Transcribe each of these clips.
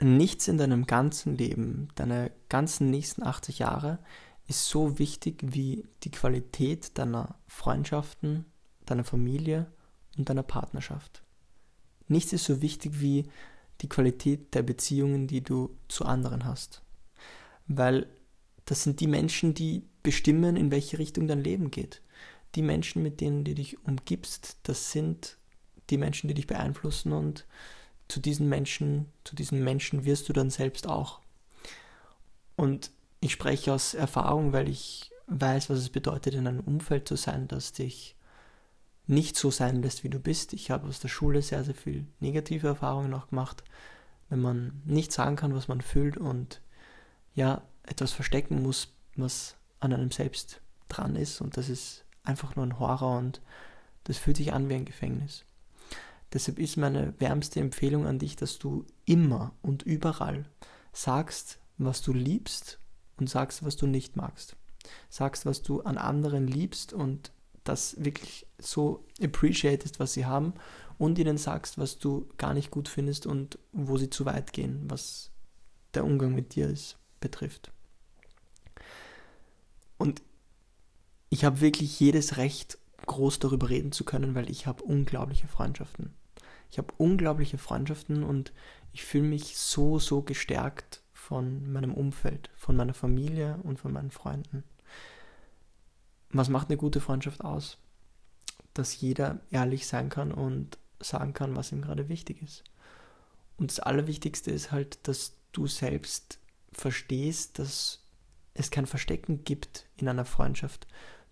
nichts in deinem ganzen Leben, deine ganzen nächsten 80 Jahre, ist so wichtig wie die Qualität deiner Freundschaften, deiner Familie und deiner Partnerschaft. Nichts ist so wichtig wie die Qualität der Beziehungen, die du zu anderen hast. Weil das sind die Menschen, die bestimmen, in welche Richtung dein Leben geht. Die Menschen, mit denen du dich umgibst, das sind die Menschen, die dich beeinflussen und zu diesen Menschen, zu diesen Menschen wirst du dann selbst auch. Und ich spreche aus Erfahrung, weil ich weiß, was es bedeutet, in einem Umfeld zu sein, das dich nicht so sein lässt, wie du bist. Ich habe aus der Schule sehr, sehr viel negative Erfahrungen auch gemacht, wenn man nicht sagen kann, was man fühlt und ja, etwas verstecken muss, was an einem selbst dran ist und das ist einfach nur ein Horror und das fühlt sich an wie ein Gefängnis. Deshalb ist meine wärmste Empfehlung an dich, dass du immer und überall sagst, was du liebst und sagst, was du nicht magst. Sagst, was du an anderen liebst und das wirklich so appreciatest, was sie haben und ihnen sagst, was du gar nicht gut findest und wo sie zu weit gehen, was der Umgang mit dir ist, betrifft. Und ich habe wirklich jedes Recht, groß darüber reden zu können, weil ich habe unglaubliche Freundschaften. Ich habe unglaubliche Freundschaften und ich fühle mich so, so gestärkt von meinem Umfeld, von meiner Familie und von meinen Freunden. Was macht eine gute Freundschaft aus? Dass jeder ehrlich sein kann und sagen kann, was ihm gerade wichtig ist. Und das Allerwichtigste ist halt, dass du selbst verstehst, dass es kein Verstecken gibt in einer Freundschaft.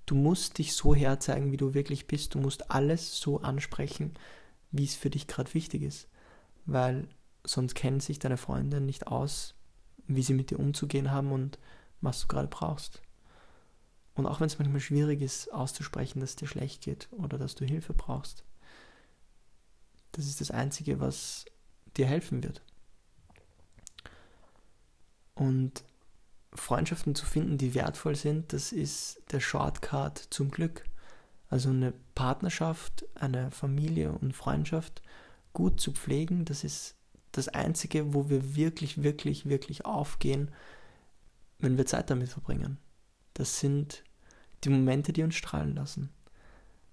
Du musst dich so herzeigen, wie du wirklich bist. Du musst alles so ansprechen, wie es für dich gerade wichtig ist. Weil sonst kennen sich deine Freunde nicht aus, wie sie mit dir umzugehen haben und was du gerade brauchst. Und auch wenn es manchmal schwierig ist, auszusprechen, dass es dir schlecht geht oder dass du Hilfe brauchst, das ist das Einzige, was dir helfen wird. Und Freundschaften zu finden, die wertvoll sind, das ist der Shortcut zum Glück. Also eine Partnerschaft, eine Familie und Freundschaft gut zu pflegen, das ist das Einzige, wo wir wirklich, wirklich, wirklich aufgehen, wenn wir Zeit damit verbringen. Das sind die Momente, die uns strahlen lassen.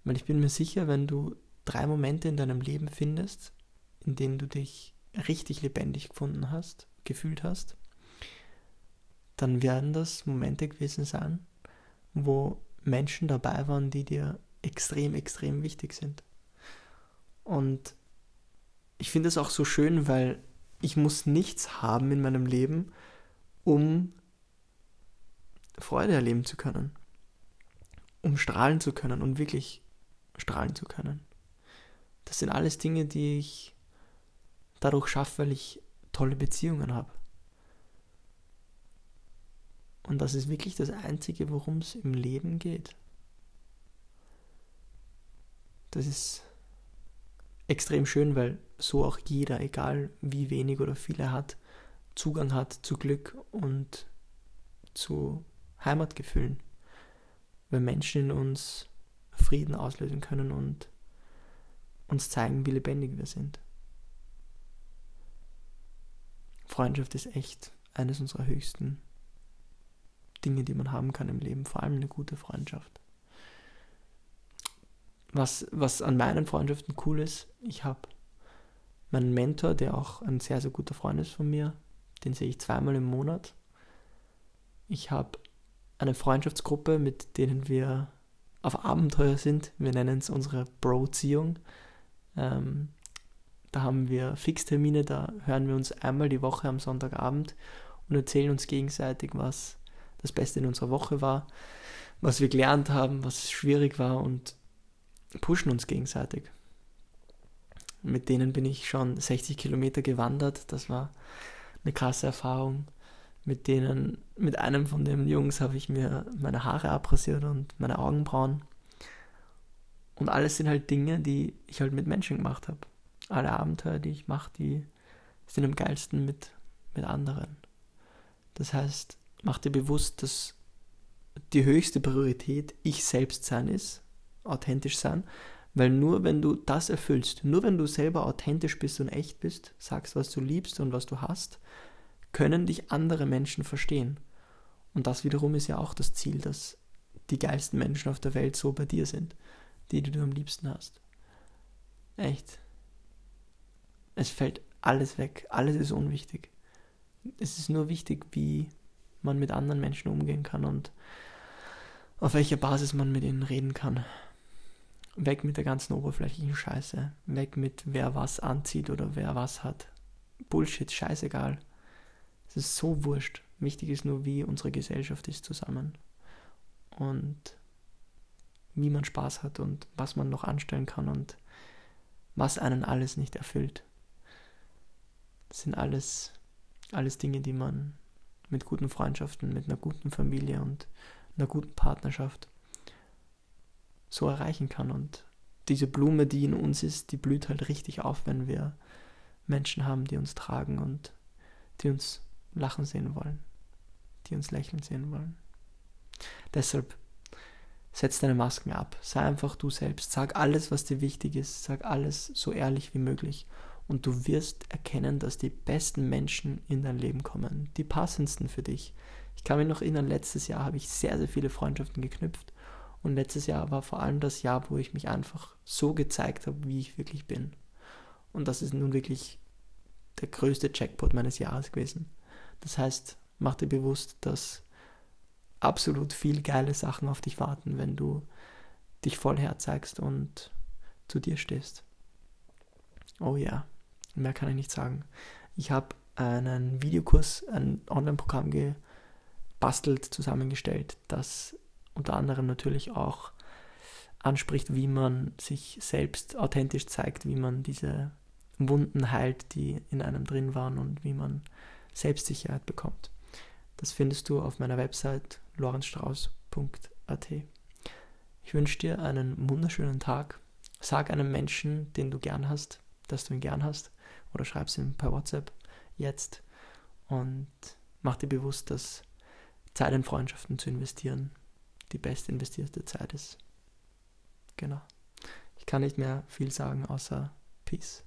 Weil ich bin mir sicher, wenn du drei Momente in deinem Leben findest, in denen du dich richtig lebendig gefunden hast, gefühlt hast, dann werden das Momente gewesen sein, wo Menschen dabei waren, die dir extrem, extrem wichtig sind. Und ich finde es auch so schön, weil ich muss nichts haben in meinem Leben, um Freude erleben zu können, um strahlen zu können und wirklich strahlen zu können. Das sind alles Dinge, die ich dadurch schaffe, weil ich tolle Beziehungen habe. Und das ist wirklich das Einzige, worum es im Leben geht. Das ist extrem schön, weil so auch jeder, egal wie wenig oder viel er hat, Zugang hat zu Glück und zu Heimatgefühlen. Weil Menschen in uns Frieden auslösen können und uns zeigen, wie lebendig wir sind. Freundschaft ist echt eines unserer höchsten Dinge, die man haben kann im Leben, vor allem eine gute Freundschaft. Was, was an meinen Freundschaften cool ist, ich habe meinen Mentor, der auch ein sehr, sehr guter Freund ist von mir, den sehe ich zweimal im Monat. Ich habe eine Freundschaftsgruppe, mit denen wir auf Abenteuer sind. Wir nennen es unsere Bro-Ziehung. Ähm, da haben wir Fixtermine, da hören wir uns einmal die Woche am Sonntagabend und erzählen uns gegenseitig, was das Beste in unserer Woche war, was wir gelernt haben, was schwierig war und pushen uns gegenseitig. Mit denen bin ich schon 60 Kilometer gewandert. Das war eine krasse Erfahrung. Mit denen, mit einem von den Jungs habe ich mir meine Haare abrasiert und meine Augenbrauen. Und alles sind halt Dinge, die ich halt mit Menschen gemacht habe. Alle Abenteuer, die ich mache, die sind am geilsten mit, mit anderen. Das heißt, mach dir bewusst, dass die höchste Priorität ich selbst sein ist, authentisch sein, Weil nur wenn du das erfüllst, nur wenn du selber authentisch bist und echt bist, sagst, was du liebst und was du hast, können dich andere Menschen verstehen. Und das wiederum ist ja auch das Ziel, dass die geilsten Menschen auf der Welt so bei dir sind, die, die du am liebsten hast. Echt. Es fällt alles weg, alles ist unwichtig. Es ist nur wichtig, wie man mit anderen Menschen umgehen kann und auf welcher Basis man mit ihnen reden kann. Weg mit der ganzen oberflächlichen Scheiße. Weg mit wer was anzieht oder wer was hat. Bullshit, scheißegal. Es ist so wurscht. Wichtig ist nur, wie unsere Gesellschaft ist zusammen. Und wie man Spaß hat und was man noch anstellen kann und was einen alles nicht erfüllt. Das sind alles, alles Dinge, die man mit guten Freundschaften, mit einer guten Familie und einer guten Partnerschaft so erreichen kann. Und diese Blume, die in uns ist, die blüht halt richtig auf, wenn wir Menschen haben, die uns tragen und die uns lachen sehen wollen, die uns lächeln sehen wollen. Deshalb setz deine Masken ab, sei einfach du selbst, sag alles, was dir wichtig ist, sag alles so ehrlich wie möglich und du wirst erkennen, dass die besten Menschen in dein Leben kommen, die passendsten für dich. Ich kann mich noch erinnern, letztes Jahr habe ich sehr, sehr viele Freundschaften geknüpft und letztes Jahr war vor allem das Jahr, wo ich mich einfach so gezeigt habe, wie ich wirklich bin. Und das ist nun wirklich der größte Jackpot meines Jahres gewesen. Das heißt, mach dir bewusst, dass absolut viel geile Sachen auf dich warten, wenn du dich voll herzeigst und zu dir stehst. Oh ja, mehr kann ich nicht sagen. Ich habe einen Videokurs, ein Online-Programm gebastelt, zusammengestellt, das unter anderem natürlich auch anspricht, wie man sich selbst authentisch zeigt, wie man diese Wunden heilt, die in einem drin waren und wie man Selbstsicherheit bekommt. Das findest du auf meiner Website lorenzstrauß.at. Ich wünsche dir einen wunderschönen Tag. Sag einem Menschen, den du gern hast, dass du ihn gern hast, oder schreib es ihm per WhatsApp jetzt und mach dir bewusst, dass Zeit in Freundschaften zu investieren die best investierte Zeit ist. Genau. Ich kann nicht mehr viel sagen außer Peace.